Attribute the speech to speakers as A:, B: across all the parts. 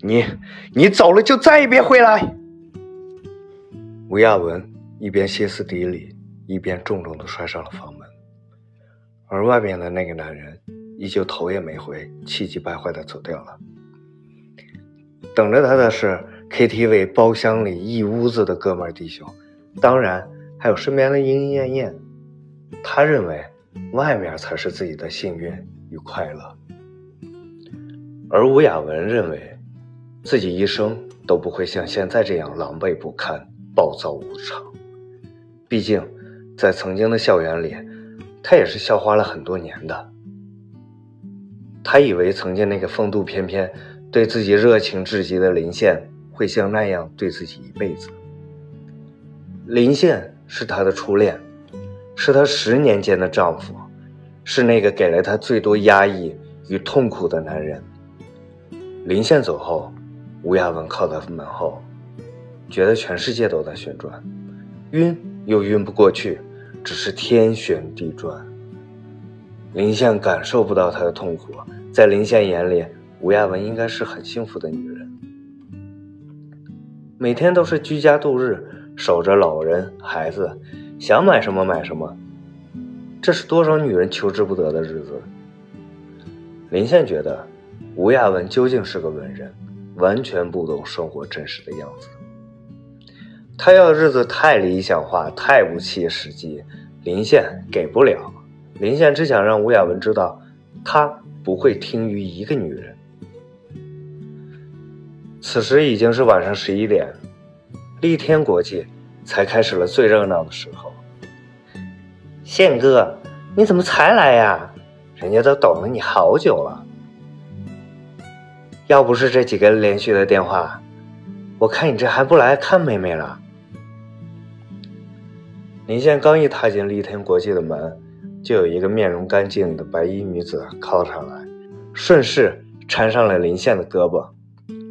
A: 你你走了就再也别回来！吴亚文一边歇斯底里，一边重重的摔上了房门，而外面的那个男人依旧头也没回，气急败坏的走掉了。等着他的是 KTV 包厢里一屋子的哥们弟兄，当然还有身边的莺莺燕燕。他认为外面才是自己的幸运与快乐，而吴亚文认为自己一生都不会像现在这样狼狈不堪。暴躁无常，毕竟在曾经的校园里，他也是校花了很多年的。他以为曾经那个风度翩翩、对自己热情至极的林宪会像那样对自己一辈子。林宪是他的初恋，是他十年间的丈夫，是那个给了他最多压抑与痛苦的男人。林宪走后，吴亚文靠在门后。觉得全世界都在旋转，晕又晕不过去，只是天旋地转。林宪感受不到他的痛苦，在林宪眼里，吴亚文应该是很幸福的女人，每天都是居家度日，守着老人孩子，想买什么买什么，这是多少女人求之不得的日子。林宪觉得，吴亚文究竟是个文人，完全不懂生活真实的样子。他要的日子太理想化，太不切实际，林宪给不了。林宪只想让吴雅文知道，他不会听于一个女人。此时已经是晚上十一点，立天国际才开始了最热闹的时候。宪哥，你怎么才来呀？人家都等了你好久了。要不是这几个连续的电话，我看你这还不来看妹妹了。林宪刚一踏进立天国际的门，就有一个面容干净的白衣女子靠上来，顺势缠上了林宪的胳膊。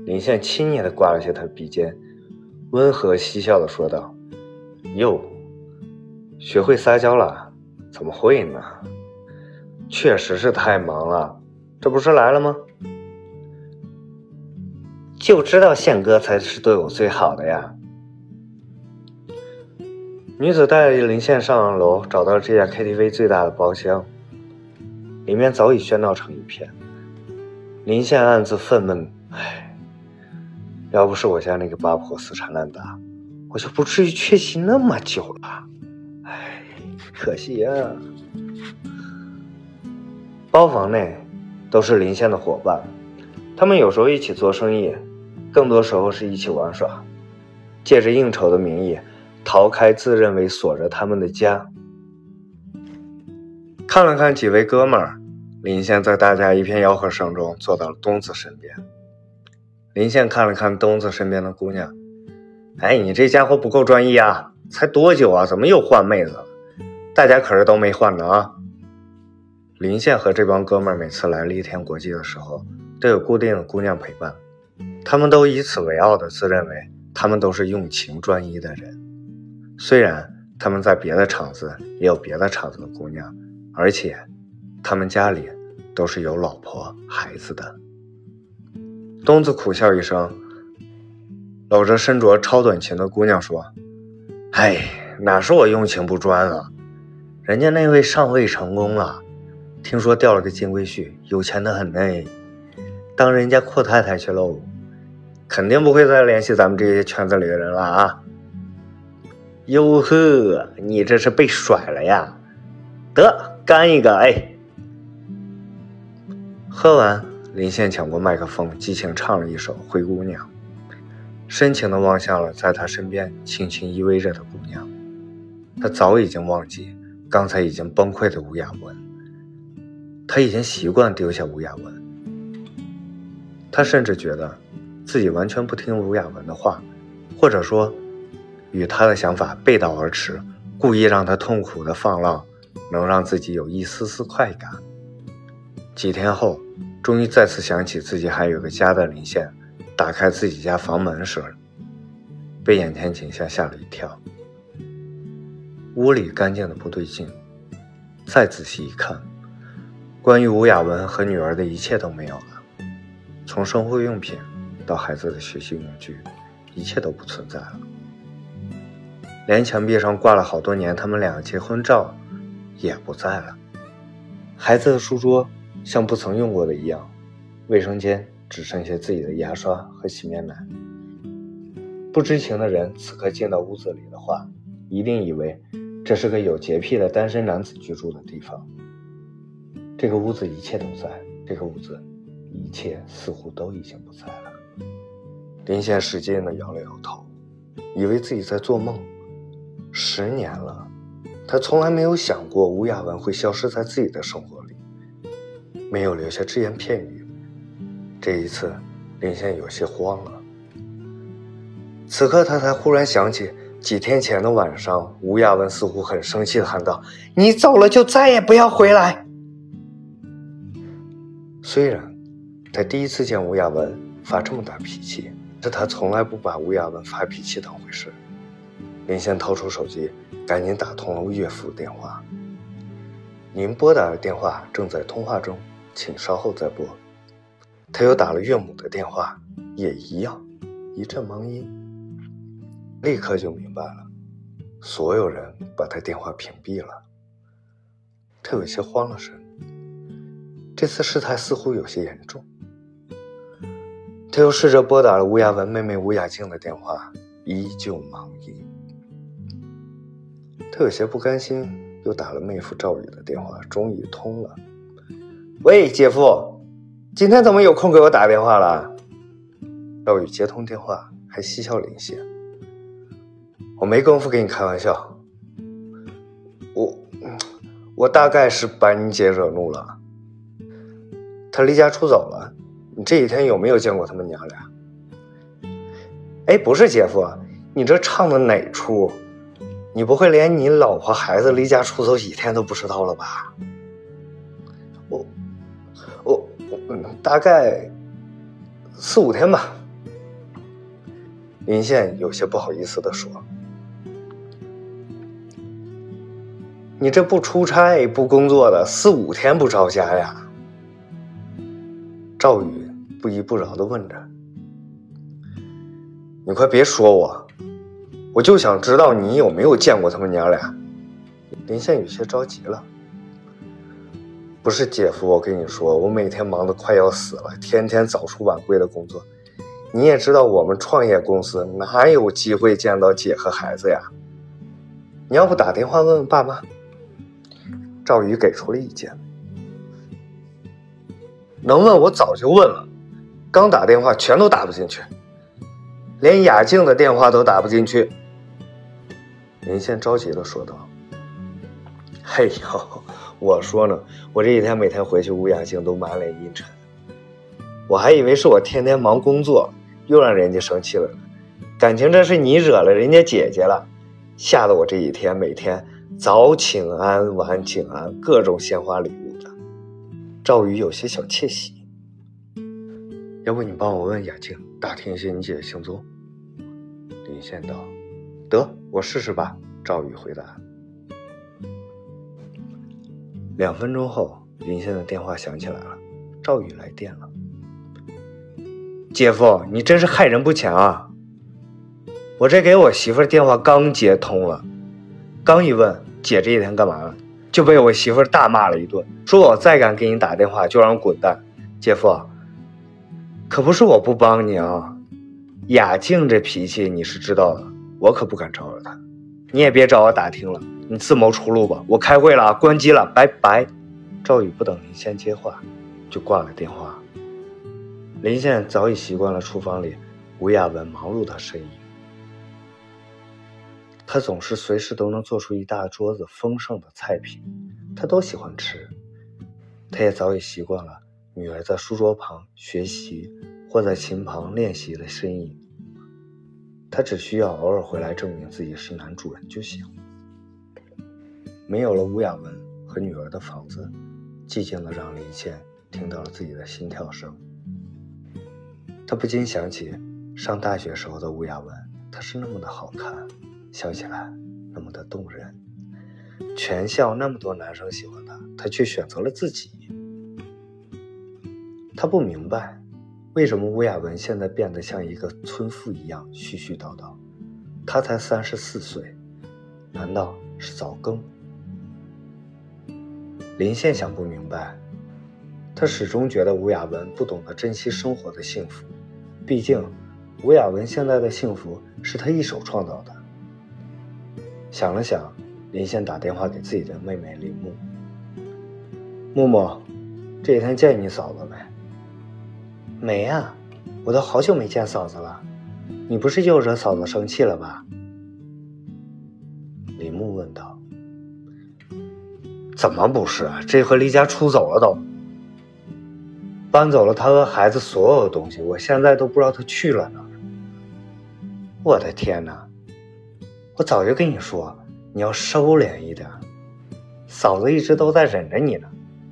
A: 林宪轻蔑地刮了下她鼻尖，温和嬉笑地说道：“哟，学会撒娇了？怎么会呢？确实是太忙了，这不是来了吗？就知道宪哥才是对我最好的呀。”女子带着林宪上了楼，找到这家 KTV 最大的包厢，里面早已喧闹成一片。林宪暗自愤懑：“唉，要不是我家那个八婆死缠烂打，我就不至于缺席那么久了。唉，可惜呀。”包房内都是林宪的伙伴，他们有时候一起做生意，更多时候是一起玩耍，借着应酬的名义。逃开自认为锁着他们的家，看了看几位哥们儿，林宪在大家一片吆喝声中坐到了东子身边。林宪看了看东子身边的姑娘，哎，你这家伙不够专一啊！才多久啊？怎么又换妹子了？大家可是都没换呢啊！林宪和这帮哥们儿每次来立天国际的时候，都有固定的姑娘陪伴，他们都以此为傲的自认为他们都是用情专一的人。虽然他们在别的厂子也有别的厂子的姑娘，而且他们家里都是有老婆孩子的。东子苦笑一声，搂着身着超短裙的姑娘说：“哎，哪是我用情不专啊？人家那位上位成功了，听说掉了个金龟婿，有钱的很呢，当人家阔太太去喽，肯定不会再联系咱们这些圈子里的人了啊。”哟呵，你这是被甩了呀？得干一个哎！喝完，林宪抢过麦克风，激情唱了一首《灰姑娘》，深情地望向了在他身边轻轻依偎着的姑娘。他早已经忘记刚才已经崩溃的吴雅文，他已经习惯丢下吴雅文，他甚至觉得自己完全不听吴雅文的话，或者说。与他的想法背道而驰，故意让他痛苦的放浪，能让自己有一丝丝快感。几天后，终于再次想起自己还有个家的林宪，打开自己家房门时，被眼前景象吓了一跳。屋里干净的不对劲，再仔细一看，关于吴雅文和女儿的一切都没有了，从生活用品到孩子的学习用具，一切都不存在了。连墙壁上挂了好多年他们俩结婚照也不在了。孩子的书桌像不曾用过的一样，卫生间只剩下自己的牙刷和洗面奶。不知情的人此刻进到屋子里的话，一定以为这是个有洁癖的单身男子居住的地方。这个屋子一切都在，这个屋子一切似乎都已经不在了。林贤使劲地摇了摇头，以为自己在做梦。十年了，他从来没有想过吴雅文会消失在自己的生活里，没有留下只言片语。这一次，林贤有些慌了。此刻，他才忽然想起几天前的晚上，吴雅文似乎很生气地喊道：“你走了就再也不要回来。”虽然他第一次见吴雅文发这么大脾气。是他从来不把吴亚文发脾气当回事。林仙掏出手机，赶紧打通了岳父电话。您拨打的电话正在通话中，请稍后再拨。他又打了岳母的电话，也一样，一阵忙音。立刻就明白了，所有人把他电话屏蔽了。他有些慌了神，这次事态似乎有些严重。他又试着拨打了吴雅文妹妹吴雅静的电话，依旧忙音。他有些不甘心，又打了妹夫赵宇的电话，终于通了。喂，姐夫，今天怎么有空给我打电话了？赵宇接通电话，还嬉笑连线。我没工夫跟你开玩笑，我我大概是把你姐惹怒了，她离家出走了。你这几天有没有见过他们娘俩？哎，不是姐夫，你这唱的哪出？你不会连你老婆孩子离家出走几天都不知道了吧？我我我大概四五天吧。林宪有些不好意思的说：“你这不出差不工作的，四五天不着家呀？”赵宇。不依不饶的问着：“你快别说我，我就想知道你有没有见过他们娘俩。”林宪有些着急了：“不是姐夫，我跟你说，我每天忙得快要死了，天天早出晚归的工作。你也知道，我们创业公司哪有机会见到姐和孩子呀？你要不打电话问问爸妈？”赵宇给出了意见：“能问我早就问了。”刚打电话全都打不进去，连雅静的电话都打不进去。林宪着急的说道：“嘿呦，我说呢，我这几天每天回去，吴雅静都满脸阴沉，我还以为是我天天忙工作，又让人家生气了呢。感情这是你惹了人家姐姐了，吓得我这几天每天早请安晚请安，各种鲜花礼物的。”赵宇有些小窃喜。要不你帮我问雅静，打听一下你姐的行踪。林宪道：“得，我试试吧。”赵宇回答。两分钟后，林宪的电话响起来了，赵宇来电了。姐夫，你真是害人不浅啊！我这给我媳妇电话刚接通了，刚一问姐这几天干嘛了，就被我媳妇大骂了一顿，说我再敢给你打电话就让我滚蛋。姐夫。可不是我不帮你啊，雅静这脾气你是知道的，我可不敢招惹她。你也别找我打听了，你自谋出路吧。我开会了，关机了，拜拜。赵宇不等林宪接话，就挂了电话。林宪早已习惯了厨房里吴亚文忙碌的身影，他总是随时都能做出一大桌子丰盛的菜品，他都喜欢吃。他也早已习惯了。女儿在书桌旁学习，或在琴旁练习的身影，他只需要偶尔回来证明自己是男主人就行。没有了吴雅文和女儿的房子，寂静的让林倩听到了自己的心跳声。他不禁想起上大学时候的吴雅文，她是那么的好看，笑起来那么的动人，全校那么多男生喜欢她，她却选择了自己。他不明白，为什么吴雅文现在变得像一个村妇一样絮絮叨叨？她才三十四岁，难道是早更？林宪想不明白，他始终觉得吴雅文不懂得珍惜生活的幸福。毕竟，吴雅文现在的幸福是他一手创造的。想了想，林宪打电话给自己的妹妹林木：“木木，这几天见你嫂子没？”“
B: 没啊，我都好久没见嫂子了。你不是又惹嫂子生气了吧？”
A: 李木问道。“怎么不是？这回离家出走了都。”搬走了他和孩子所有的东西，我现在都不知道他去了哪儿。
B: 我的天哪！我早就跟你说，你要收敛一点。嫂子一直都在忍着你呢，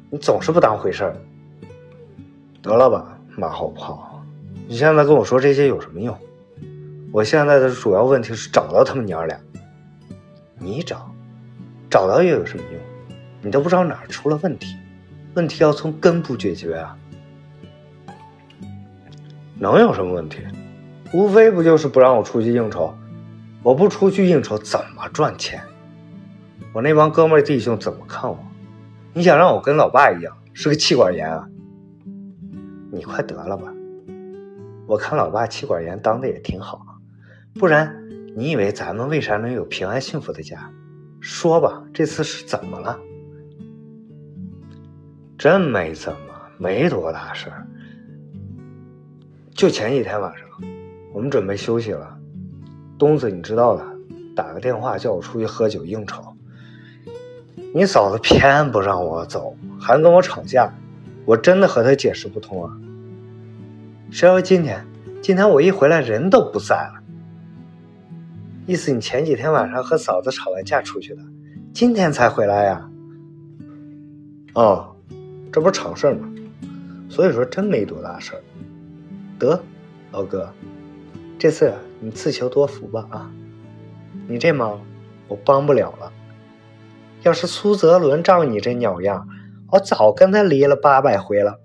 B: 你总是不当回事儿。
A: 得了吧，马后炮！你现在跟我说这些有什么用？我现在的主要问题是找到他们娘俩。
B: 你找，找到又有什么用？你都不知道哪儿出了问题，问题要从根部解决啊。
A: 能有什么问题？无非不就是不让我出去应酬。我不出去应酬怎么赚钱？我那帮哥们弟兄怎么看我？你想让我跟老爸一样是个气管炎啊？
B: 你快得了吧！我看老爸气管炎当的也挺好，不然你以为咱们为啥能有平安幸福的家？说吧，这次是怎么了？
A: 真没怎么，没多大事儿。就前几天晚上，我们准备休息了，东子你知道的，打个电话叫我出去喝酒应酬。你嫂子偏不让我走，还跟我吵架，我真的和他解释不通啊。
B: 谁要今天？今天我一回来人都不在了。意思你前几天晚上和嫂子吵完架出去的，今天才回来呀？
A: 哦，这不是常事吗？所以说真没多大事儿。
B: 得，老哥，这次你自求多福吧啊！你这忙我帮不了了。要是苏泽伦照你这鸟样，我早跟他离了八百回了。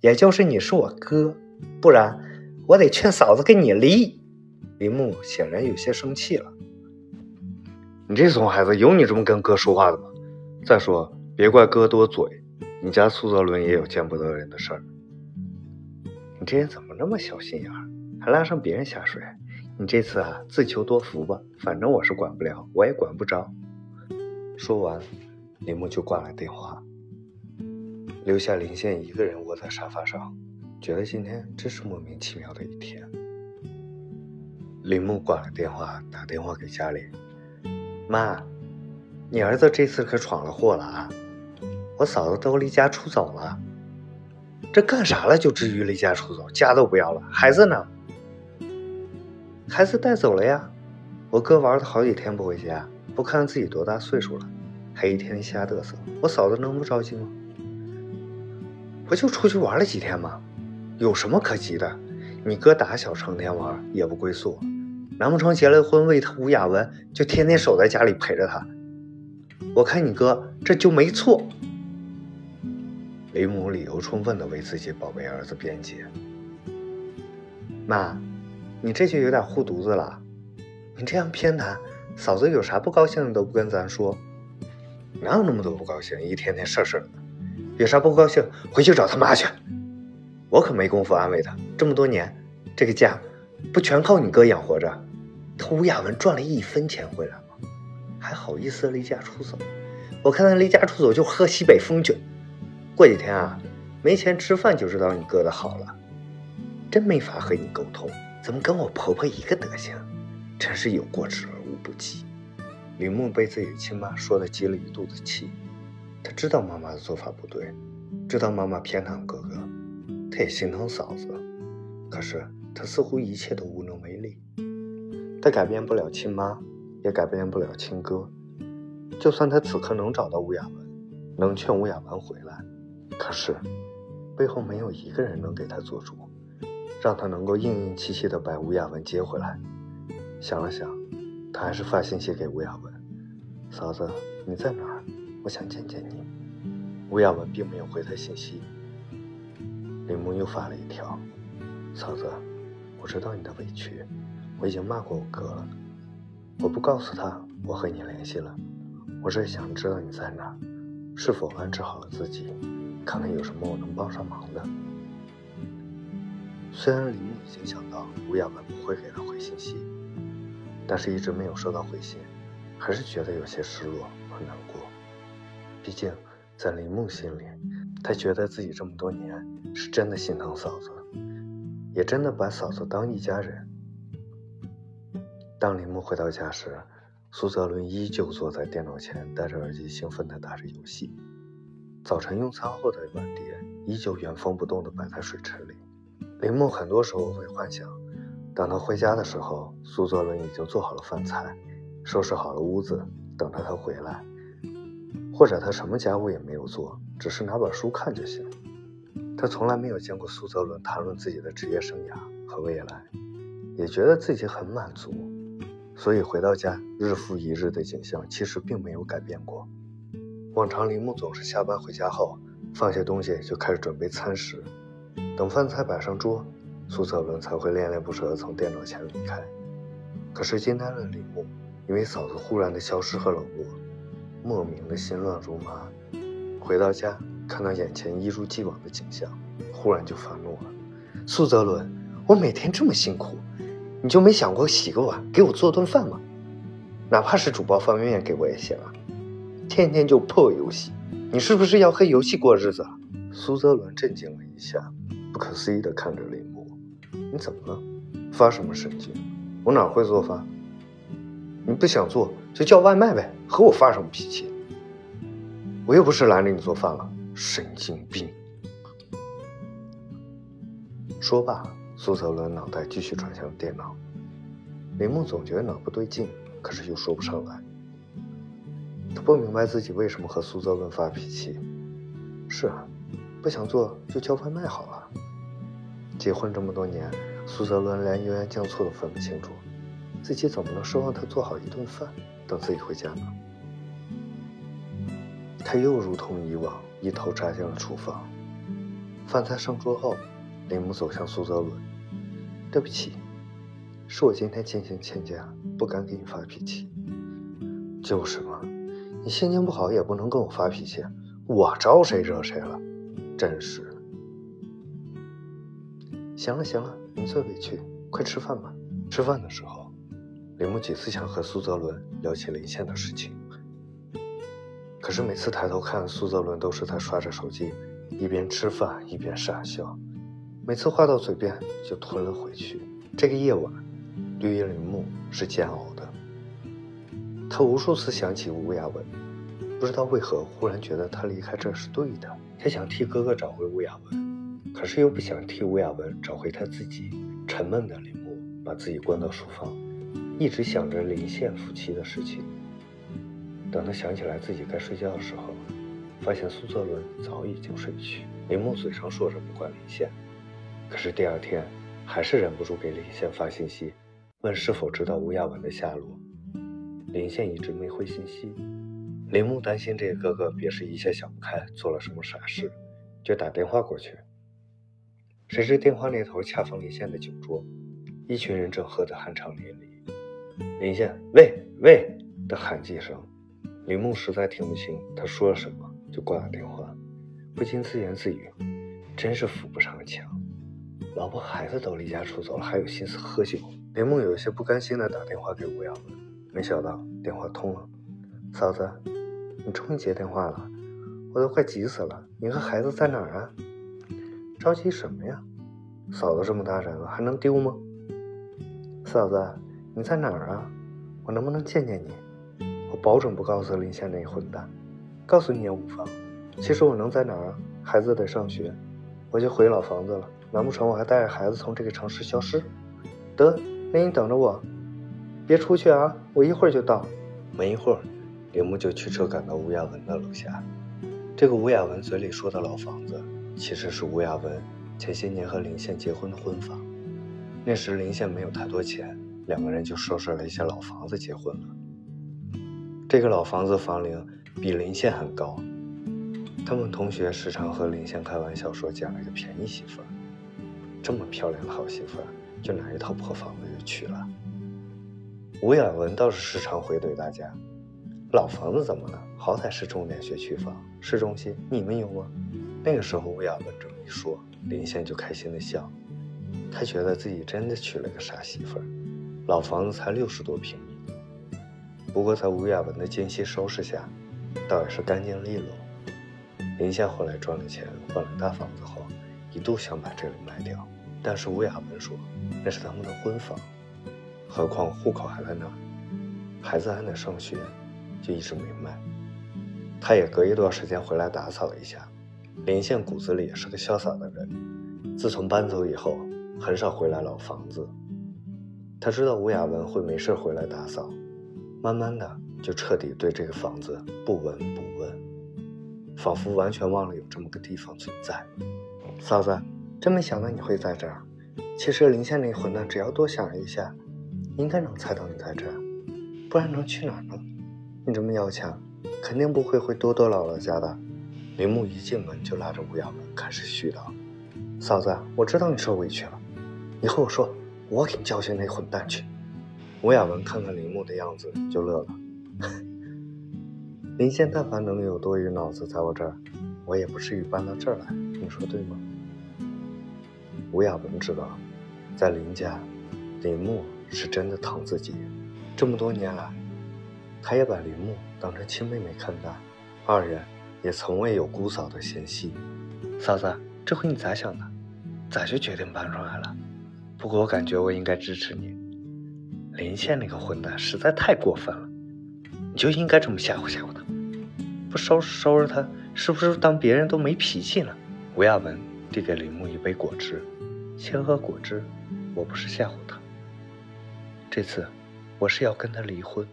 B: 也就是你是我哥，不然我得劝嫂子跟你离。
A: 林木显然有些生气了。你这怂孩子，有你这么跟哥说话的吗？再说，别怪哥多嘴，你家苏泽伦也有见不得人的事儿。
B: 你这人怎么那么小心眼儿，还拉上别人下水？你这次啊，自求多福吧，反正我是管不了，我也管不着。
A: 说完，林木就挂了电话，留下林宪一个人窝在沙发上，觉得今天真是莫名其妙的一天。林木挂了电话，打电话给家里：“
B: 妈，你儿子这次可闯了祸了啊！我嫂子都离家出走了。”
A: 这干啥了？就至于离家出走，家都不要了？孩子呢？
B: 孩子带走了呀。我哥玩了好几天不回家，不看自己多大岁数了，一天瞎嘚瑟。我嫂子能不着急吗？
A: 不就出去玩了几天吗？有什么可急的？你哥打小成天玩，也不归宿，难不成结了婚为他吴雅文，就天天守在家里陪着他？我看你哥这就没错。林母理由充分的为自己宝贝儿子辩解。
B: 妈，你这就有点护犊子了。你这样偏袒，嫂子有啥不高兴的都不跟咱说。
A: 哪有那么多不高兴？一天天事事的，有啥不高兴回去找他妈去。我可没工夫安慰他。这么多年，这个家不全靠你哥养活着？他吴雅文赚了一分钱回来吗？还好意思离家出走？我看他离家出走就喝西北风去。过几天啊，没钱吃饭就知道你哥的好了，真没法和你沟通，怎么跟我婆婆一个德行？真是有过之而无不及。李牧被自己的亲妈说的积了一肚子气，他知道妈妈的做法不对，知道妈妈偏袒哥哥，他也心疼嫂子，可是他似乎一切都无能为力。他改变不了亲妈，也改变不了亲哥，就算他此刻能找到吴雅文，能劝吴雅文回来。可是，背后没有一个人能给他做主，让他能够硬硬气气的把吴雅文接回来。想了想，他还是发信息给吴雅文：“嫂子，你在哪儿？我想见见你。”吴雅文并没有回他信息。林木又发了一条：“嫂子，我知道你的委屈，我已经骂过我哥了。我不告诉他我和你联系了，我只是想知道你在哪，是否安置好了自己，看看有什么我能帮上忙的。”虽然林木已经想到吴亚文不会给他回信息，但是一直没有收到回信，还是觉得有些失落和难过。毕竟在林木心里，他觉得自己这么多年是真的心疼嫂子，也真的把嫂子当一家人。当林木回到家时，苏泽伦依旧坐在电脑前，戴着耳机，兴奋地打着游戏。早晨用餐后的碗碟依旧原封不动地摆在水池里。林木很多时候会幻想，等他回家的时候，苏泽伦已经做好了饭菜，收拾好了屋子，等着他回来。或者他什么家务也没有做，只是拿本书看就行。他从来没有见过苏泽伦谈论自己的职业生涯和未来，也觉得自己很满足。所以回到家，日复一日的景象其实并没有改变过。往常林木总是下班回家后，放下东西就开始准备餐食，等饭菜摆上桌，苏泽伦才会恋恋不舍地从电脑前离开。可是今天的林木，因为嫂子忽然的消失和冷落。莫名的心乱如麻，回到家看到眼前一如既往的景象，忽然就发怒了。苏泽伦，我每天这么辛苦，你就没想过洗个碗给我做顿饭吗？哪怕是煮包方便面给我也行啊！天天就破游戏，你是不是要和游戏过日子？苏泽伦震惊了一下，不可思议地看着林木：“你怎么了？发什么神经？我哪会做饭？你不想做？”就叫外卖呗，和我发什么脾气？我又不是拦着你做饭了，神经病！说罢，苏泽伦脑袋继续转向电脑。林木总觉得哪不对劲，可是又说不上来。他不明白自己为什么和苏泽伦发脾气。是啊，不想做就叫外卖好了。结婚这么多年，苏泽伦连油盐酱醋都分不清楚，自己怎么能奢望他做好一顿饭？等自己回家呢，他又如同以往一头扎进了厨房。饭菜上桌后，林木走向苏泽伦：“对不起，是我今天心情欠佳，不敢给你发脾气。”“就是嘛，你心情不好也不能跟我发脾气，我招谁惹谁了？真是。”“行了行了，你最委屈，快吃饭吧。”吃饭的时候。林木几次想和苏泽伦聊起林宪的事情，可是每次抬头看苏泽伦，都是在刷着手机，一边吃饭一边傻笑。每次话到嘴边就吞了回去。这个夜晚，对于林木是煎熬的。他无数次想起吴亚文，不知道为何忽然觉得他离开这是对的。他想替哥哥找回吴亚文，可是又不想替吴亚文找回他自己。沉闷的林木把自己关到书房。一直想着林宪夫妻的事情。等他想起来自己该睡觉的时候，发现苏泽伦早已经睡去。林木嘴上说着不管林宪，可是第二天还是忍不住给林宪发信息，问是否知道吴亚文的下落。林宪一直没回信息。林木担心这个哥哥别是一下想不开，做了什么傻事，就打电话过去。谁知电话那头恰逢林宪的酒桌，一群人正喝得酣畅淋漓。林宪喂喂的喊几声，林木实在听不清他说了什么，就挂了电话，不禁自言自语：“真是扶不上墙，老婆孩子都离家出走了，还有心思喝酒。”林木有些不甘心的打电话给吴亚文，没想到电话通了。嫂子，你终于接电话了，我都快急死了。你和孩子在哪儿啊？着急什么呀？嫂子这么大人了，还能丢吗？嫂子。你在哪儿啊？我能不能见见你？我保准不告诉林宪那混蛋。告诉你也无妨。其实我能在哪儿啊？孩子得上学，我就回老房子了。难不成我还带着孩子从这个城市消失？得，那你等着我，别出去啊！我一会儿就到。没一会儿，林木就驱车赶到吴亚文的楼下。这个吴亚文嘴里说的老房子，其实是吴亚文前些年和林宪结婚的婚房。那时林宪没有太多钱。两个人就收拾了一些老房子结婚了。这个老房子房龄比林县很高，他们同学时常和林宪开玩笑说捡了个便宜媳妇儿，这么漂亮的好媳妇儿，就拿一套破房子就娶了。吴亚文倒是时常回怼大家：“老房子怎么了？好歹是重点学区房，市中心，你们有吗？”那个时候，吴亚文这么一说，林宪就开心的笑，他觉得自己真的娶了个傻媳妇儿。老房子才六十多平米，不过在吴亚文的精心收拾下，倒也是干净利落。林宪后来赚了钱，换了大房子后，一度想把这里卖掉，但是吴亚文说那是他们的婚房，何况户口还在那儿，孩子还在上学，就一直没卖。他也隔一段时间回来打扫一下。林宪骨子里也是个潇洒的人，自从搬走以后，很少回来老房子。他知道吴亚文会没事回来打扫，慢慢的就彻底对这个房子不闻不问。仿佛完全忘了有这么个地方存在。
B: 嫂子，真没想到你会在这儿。其实林县那混蛋，只要多想一下，应该能猜到你在这儿，不然能去哪儿呢？你这么要强，肯定不会回多多姥姥家的。
A: 林木一进门就拉着吴亚文开始絮叨：“
B: 嫂子，我知道你受委屈了，你和我说，我给你教训那混蛋去。”
A: 吴亚文看看林木的样子就乐了。
B: 林仙但凡能有多余脑子，在我这儿，我也不至于搬到这儿来。你说对吗？
A: 吴亚文知道，在林家，林木是真的疼自己。这么多年来，他也把林木当成亲妹妹看待，二人也从未有姑嫂的嫌隙。
B: 嫂子，这回你咋想的？咋就决定搬出来了？不过我感觉我应该支持你。林县那个混蛋实在太过分了，你就应该这么吓唬吓唬他。不收拾收拾他，是不是当别人都没脾气呢？
A: 吴亚文递给林木一杯果汁，
B: 先喝果汁。我不是吓唬他，这次我是要跟他离婚。